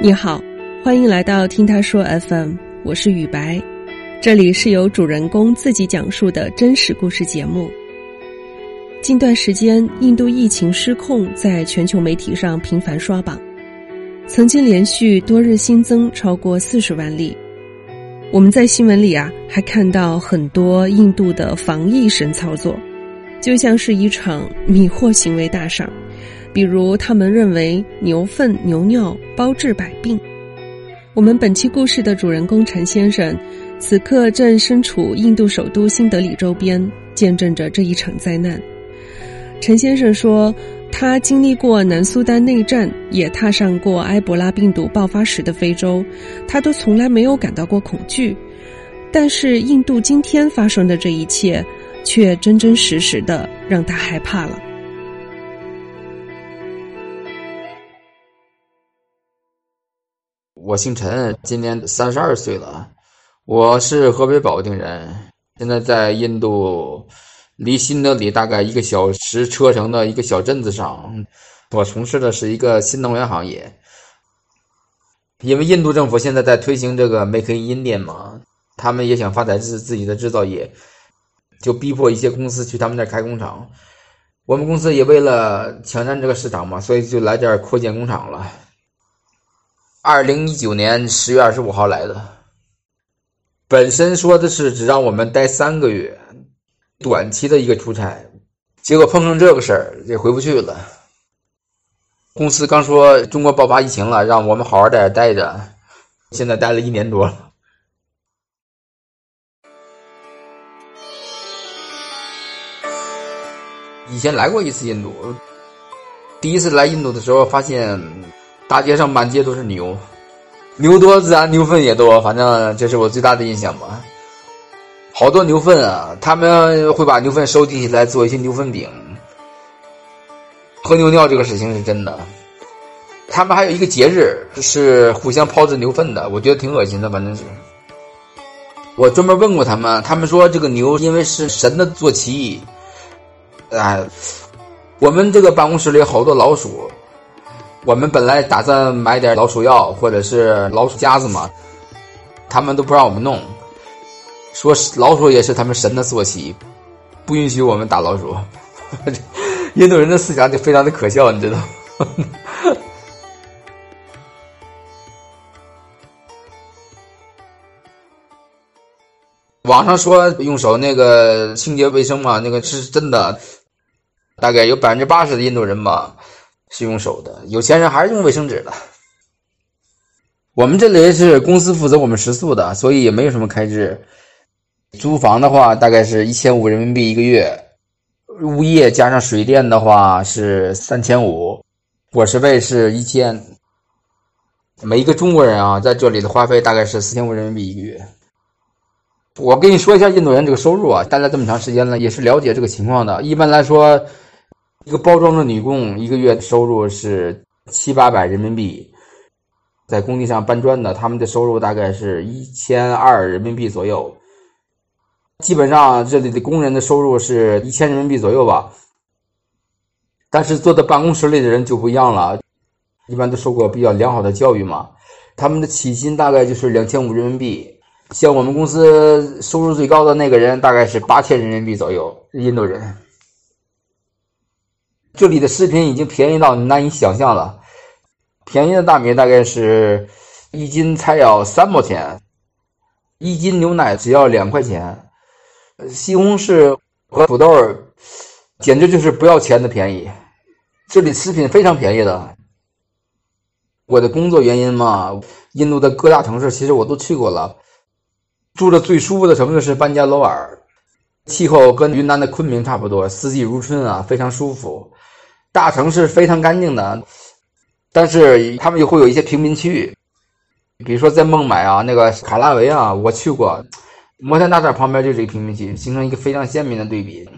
你好，欢迎来到听他说 FM，我是雨白，这里是由主人公自己讲述的真实故事节目。近段时间，印度疫情失控，在全球媒体上频繁刷榜，曾经连续多日新增超过四十万例。我们在新闻里啊，还看到很多印度的防疫神操作，就像是一场迷惑行为大赏。比如，他们认为牛粪、牛尿包治百病。我们本期故事的主人公陈先生，此刻正身处印度首都新德里周边，见证着这一场灾难。陈先生说，他经历过南苏丹内战，也踏上过埃博拉病毒爆发时的非洲，他都从来没有感到过恐惧。但是，印度今天发生的这一切，却真真实实的让他害怕了。我姓陈，今年三十二岁了。我是河北保定人，现在在印度，离新德里大概一个小时车程的一个小镇子上。我从事的是一个新能源行业。因为印度政府现在在推行这个 “Make in India” 嘛，他们也想发展自自己的制造业，就逼迫一些公司去他们那儿开工厂。我们公司也为了抢占这个市场嘛，所以就来这儿扩建工厂了。二零一九年十月二十五号来的，本身说的是只让我们待三个月，短期的一个出差，结果碰上这个事儿也回不去了。公司刚说中国爆发疫情了，让我们好好在这待着，现在待了一年多了。以前来过一次印度，第一次来印度的时候发现。大街上满街都是牛，牛多自然牛粪也多，反正这是我最大的印象吧。好多牛粪啊，他们会把牛粪收集起来做一些牛粪饼。喝牛尿这个事情是真的。他们还有一个节日是互相抛掷牛粪的，我觉得挺恶心的，反正是。我专门问过他们，他们说这个牛因为是神的坐骑。哎，我们这个办公室里好多老鼠。我们本来打算买点老鼠药或者是老鼠夹子嘛，他们都不让我们弄，说老鼠也是他们神的坐骑，不允许我们打老鼠。印度人的思想就非常的可笑，你知道？网上说用手那个清洁卫生嘛，那个是真的，大概有百分之八十的印度人吧。是用手的，有钱人还是用卫生纸的。我们这里是公司负责我们食宿的，所以也没有什么开支。租房的话，大概是一千五人民币一个月，物业加上水电的话是三千五，伙食费是一千。每一个中国人啊，在这里的花费大概是四千五人民币一个月。我跟你说一下印度人这个收入啊，待了这么长时间了，也是了解这个情况的。一般来说。一个包装的女工一个月收入是七八百人民币，在工地上搬砖的，他们的收入大概是一千二人民币左右。基本上这里的工人的收入是一千人民币左右吧。但是坐在办公室里的人就不一样了，一般都受过比较良好的教育嘛，他们的起薪大概就是两千五人民币。像我们公司收入最高的那个人大概是八千人民币左右，印度人。这里的食品已经便宜到难以想象了，便宜的大米大概是一斤才要三毛钱，一斤牛奶只要两块钱，西红柿和土豆简直就是不要钱的便宜。这里食品非常便宜的。我的工作原因嘛，印度的各大城市其实我都去过了，住的最舒服的城市是班加罗尔，气候跟云南的昆明差不多，四季如春啊，非常舒服。大城市非常干净的，但是他们又会有一些贫民区域，比如说在孟买啊，那个卡拉维啊，我去过，摩天大厦旁边就是一个贫民区，形成一个非常鲜明的对比。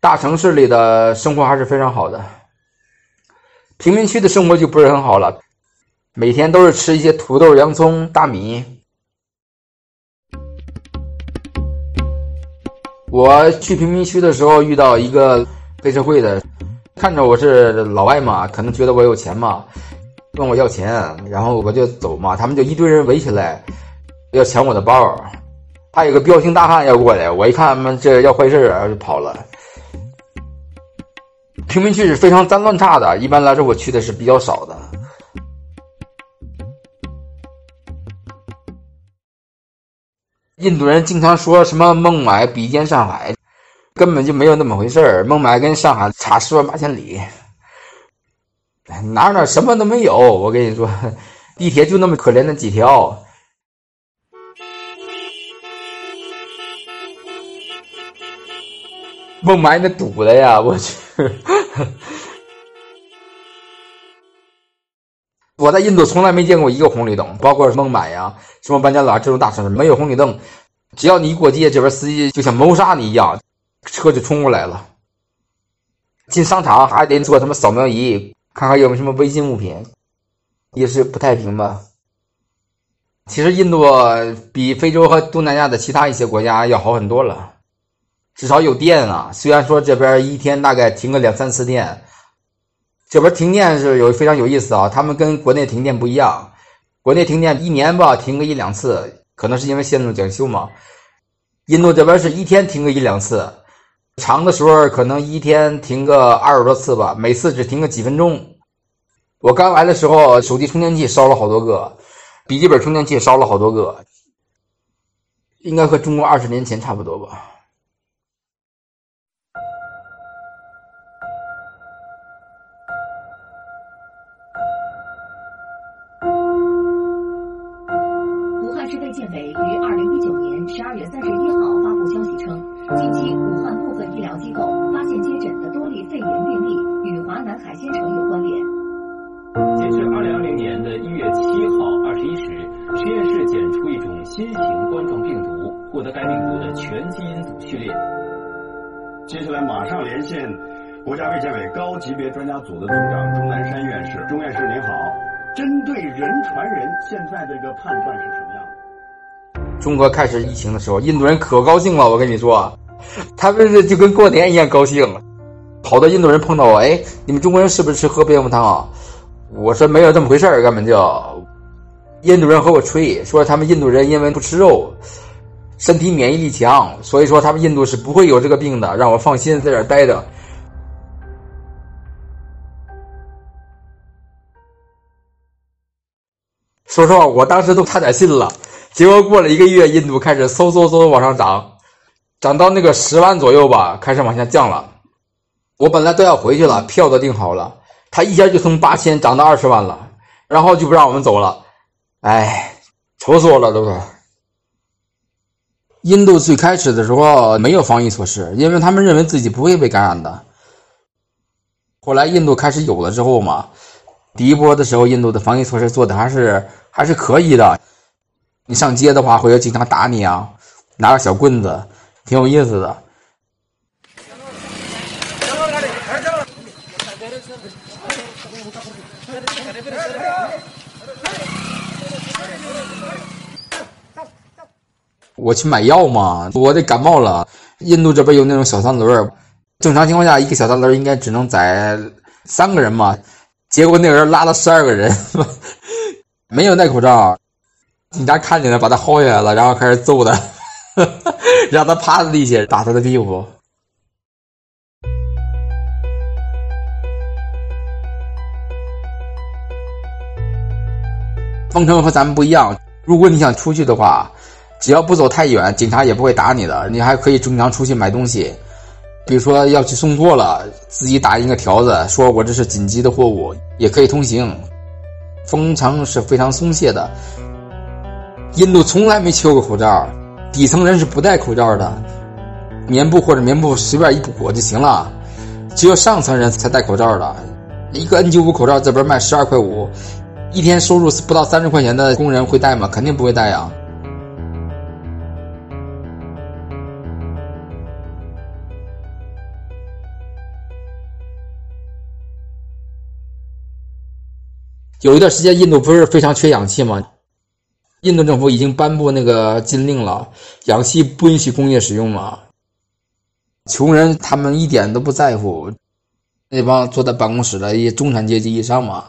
大城市里的生活还是非常好的，贫民区的生活就不是很好了，每天都是吃一些土豆、洋葱、大米。我去贫民区的时候遇到一个。黑社会的，看着我是老外嘛，可能觉得我有钱嘛，问我要钱，然后我就走嘛，他们就一堆人围起来，要抢我的包。还有个彪形大汉要过来，我一看他们这要坏事啊，就跑了。贫民区是非常脏乱差的，一般来说我去的是比较少的。印度人经常说什么孟买比肩上海，根本就没有那么回事儿。孟买跟上海差十万八千里。哪哪什么都没有，我跟你说，地铁就那么可怜的几条。孟买那堵的呀，我去！我在印度从来没见过一个红绿灯，包括孟买呀、什么班加罗尔这种大城市，没有红绿灯。只要你一过街，这边司机就像谋杀你一样，车就冲过来了。进商场还得做什么扫描仪。看看有没有什么违禁物品，也是不太平吧。其实印度比非洲和东南亚的其他一些国家要好很多了，至少有电啊。虽然说这边一天大概停个两三次电，这边停电是有非常有意思啊。他们跟国内停电不一样，国内停电一年吧停个一两次，可能是因为线路检修嘛。印度这边是一天停个一两次。长的时候可能一天停个二十多次吧，每次只停个几分钟。我刚来的时候，手机充电器烧了好多个，笔记本充电器烧了好多个，应该和中国二十年前差不多吧。南海鲜城有关联。截至二零二零年的一月七号二十一时，实验室检出一种新型冠状病毒，获得该病毒的全基因组序列。接下来马上连线国家卫健委高级别专家组的组长钟南山院士。钟院士您好，针对人传人，现在这个判断是什么样的？中国开始疫情的时候，印度人可高兴了，我跟你说，他们这就跟过年一样高兴。好多印度人碰到我，哎，你们中国人是不是吃喝蝙蝠汤啊？我说没有这么回事儿，根本就。印度人和我吹，说他们印度人因为不吃肉，身体免疫力强，所以说他们印度是不会有这个病的，让我放心在这儿待着。说实话，我当时都差点信了。结果过了一个月，印度开始嗖嗖嗖往上涨，涨到那个十万左右吧，开始往下降了。我本来都要回去了，票都订好了，他一下就从八千涨到二十万了，然后就不让我们走了。哎，愁死我了，都是。印度最开始的时候没有防疫措施，因为他们认为自己不会被感染的。后来印度开始有了之后嘛，第一波的时候，印度的防疫措施做的还是还是可以的。你上街的话，会有警察打你啊，拿个小棍子，挺有意思的。我去买药嘛，我得感冒了。印度这边有那种小三轮，正常情况下一个小三轮应该只能载三个人嘛，结果那个人拉了十二个人，没有戴口罩。警察看见了，把他薅下来了，然后开始揍他，让他趴在地下打他的屁股。封城和咱们不一样，如果你想出去的话。只要不走太远，警察也不会打你的。你还可以正常出去买东西，比如说要去送货了，自己打印个条子，说我这是紧急的货物，也可以通行。封城是非常松懈的。印度从来没缺过口罩，底层人是不戴口罩的，棉布或者棉布随便一裹就行了。只有上层人才戴口罩的。一个 N95 口罩这边卖十二块五，一天收入不到三十块钱的工人会戴吗？肯定不会戴呀。有一段时间，印度不是非常缺氧气吗？印度政府已经颁布那个禁令了，氧气不允许工业使用嘛。穷人他们一点都不在乎，那帮坐在办公室的一些中产阶级以上嘛，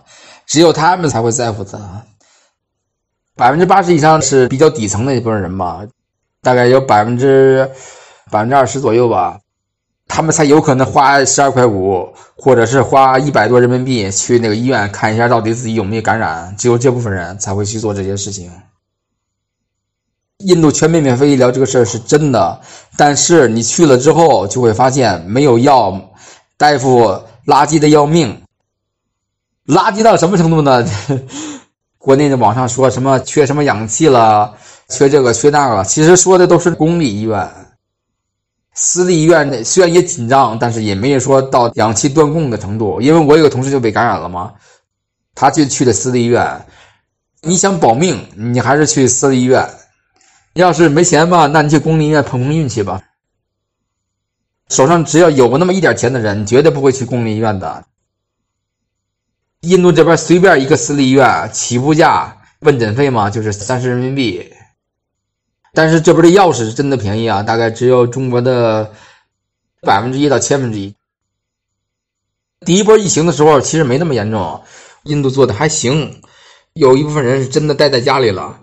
只有他们才会在乎的。百分之八十以上是比较底层的一部分人吧，大概有百分之百分之二十左右吧，他们才有可能花十二块五，或者是花一百多人民币去那个医院看一下到底自己有没有感染。只有这部分人才会去做这些事情。印度全民免费医疗这个事儿是真的，但是你去了之后就会发现没有药，大夫垃圾的要命，垃圾到什么程度呢？国内的网上说什么缺什么氧气了，缺这个缺那个，其实说的都是公立医院。私立医院虽然也紧张，但是也没有说到氧气断供的程度。因为我有个同事就被感染了嘛，他就去了私立医院。你想保命，你还是去私立医院。要是没钱吧，那你去公立医院碰碰运气吧。手上只要有那么一点钱的人，绝对不会去公立医院的。印度这边随便一个私立医院起步价问诊费嘛，就是三十人民币。但是这边的药是真的便宜啊，大概只有中国的百分之一到千分之一。第一波疫情的时候其实没那么严重，印度做的还行，有一部分人是真的待在家里了。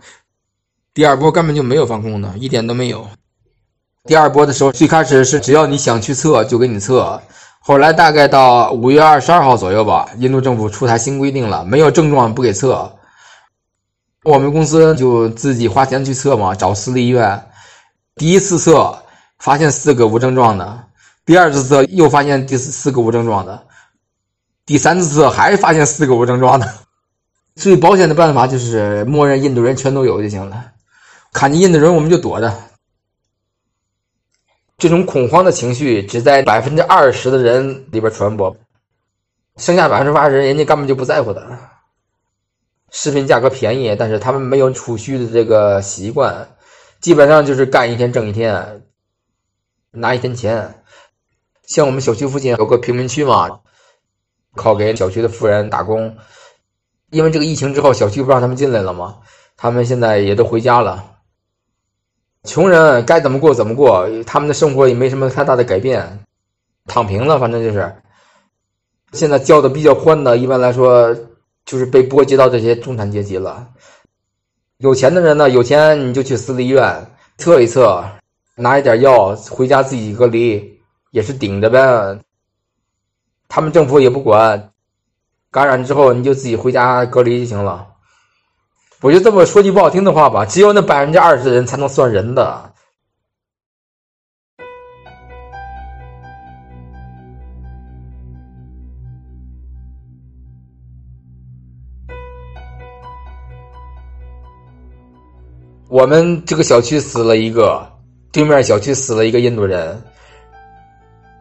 第二波根本就没有防控的，一点都没有。第二波的时候，最开始是只要你想去测就给你测。后来大概到五月二十二号左右吧，印度政府出台新规定了，没有症状不给测。我们公司就自己花钱去测嘛，找私立医院。第一次测发现四个无症状的，第二次测又发现第四个无症状的，第三次测还是发现四个无症状的。最保险的办法就是默认印度人全都有就行了，看见印度人我们就躲着。这种恐慌的情绪只在百分之二十的人里边传播，剩下百分之八十人家根本就不在乎的。食品价格便宜，但是他们没有储蓄的这个习惯，基本上就是干一天挣一天，拿一天钱。像我们小区附近有个贫民区嘛，靠给小区的富人打工，因为这个疫情之后，小区不让他们进来了嘛，他们现在也都回家了。穷人该怎么过怎么过，他们的生活也没什么太大的改变，躺平了，反正就是。现在交的比较欢的，一般来说就是被波及到这些中产阶级了。有钱的人呢，有钱你就去私立医院测一测，拿一点药回家自己隔离，也是顶着呗。他们政府也不管，感染之后你就自己回家隔离就行了。我就这么说句不好听的话吧，只有那百分之二十的人才能算人的。我们这个小区死了一个，对面小区死了一个印度人。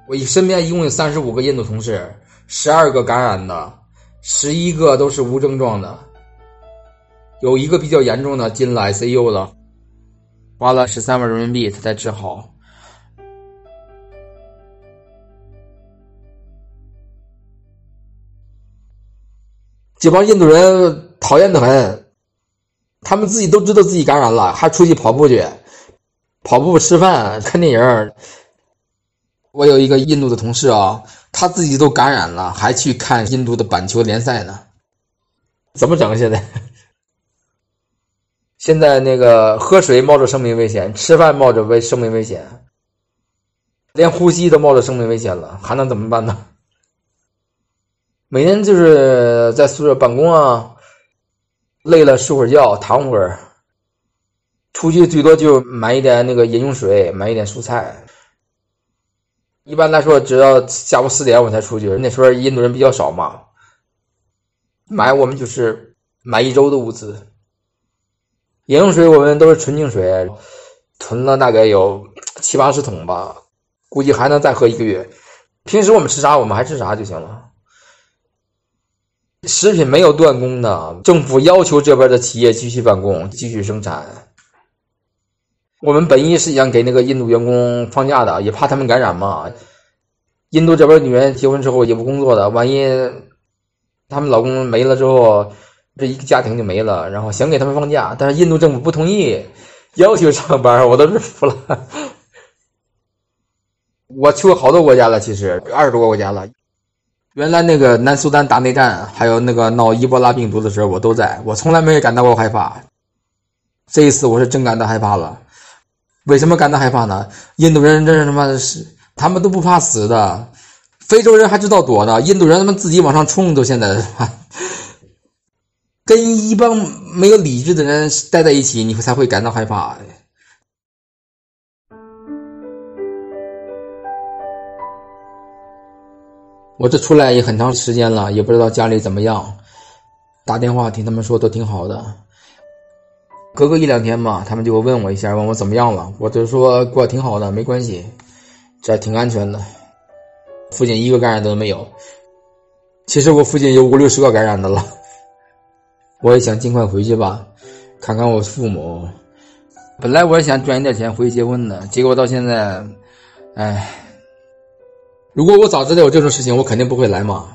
我身边一共有三十五个印度同事，十二个感染的，十一个都是无症状的。有一个比较严重的进了 ICU 了，花了十三万人民币他才治好。这帮印度人讨厌的很，他们自己都知道自己感染了，还出去跑步去，跑步、吃饭、看电影。我有一个印度的同事啊，他自己都感染了，还去看印度的板球联赛呢，怎么整现在？现在那个喝水冒着生命危险，吃饭冒着危生命危险，连呼吸都冒着生命危险了，还能怎么办呢？每天就是在宿舍办公啊，累了睡会儿觉，躺会儿。出去最多就买一点那个饮用水，买一点蔬菜。一般来说，只要下午四点我才出去，那时候印度人比较少嘛，买我们就是买一周的物资。饮用水我们都是纯净水，囤了大概有七八十桶吧，估计还能再喝一个月。平时我们吃啥，我们还吃啥就行了。食品没有断供的，政府要求这边的企业继续办公，继续生产。我们本意是想给那个印度员工放假的，也怕他们感染嘛。印度这边女人结婚之后也不工作的，万一他们老公没了之后。这一个家庭就没了，然后想给他们放假，但是印度政府不同意，要求上班，我都是服了。我去过好多国家了，其实二十多个国家了，原来那个南苏丹打内战，还有那个闹伊波拉病毒的时候，我都在，我从来没有感到过害怕。这一次我是真感到害怕了。为什么感到害怕呢？印度人真是他妈的是，他们都不怕死的。非洲人还知道躲呢，印度人他妈自己往上冲，都现在 跟一帮没有理智的人待在一起，你才会感到害怕。我这出来也很长时间了，也不知道家里怎么样。打电话听他们说都挺好的，隔个一两天吧，他们就会问我一下，问我怎么样了。我就说过挺好的，没关系，这挺安全的。附近一个感染都没有。其实我附近有五六十个感染的了。我也想尽快回去吧，看看我父母。本来我也想赚一点钱回去结婚的，结果到现在，唉。如果我早知道有这种事情，我肯定不会来嘛。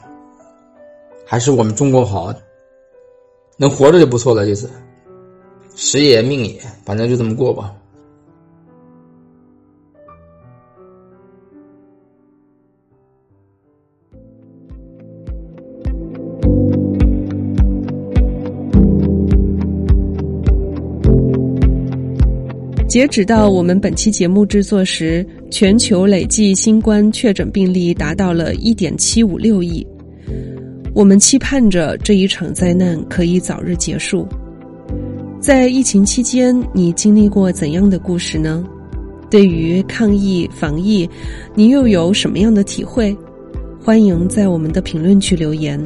还是我们中国好，能活着就不错了。就是时也命也，反正就这么过吧。截止到我们本期节目制作时，全球累计新冠确诊病例达到了一点七五六亿。我们期盼着这一场灾难可以早日结束。在疫情期间，你经历过怎样的故事呢？对于抗疫防疫，你又有什么样的体会？欢迎在我们的评论区留言。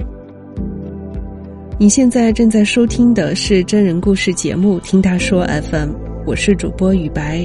你现在正在收听的是真人故事节目《听他说 FM》。我是主播雨白，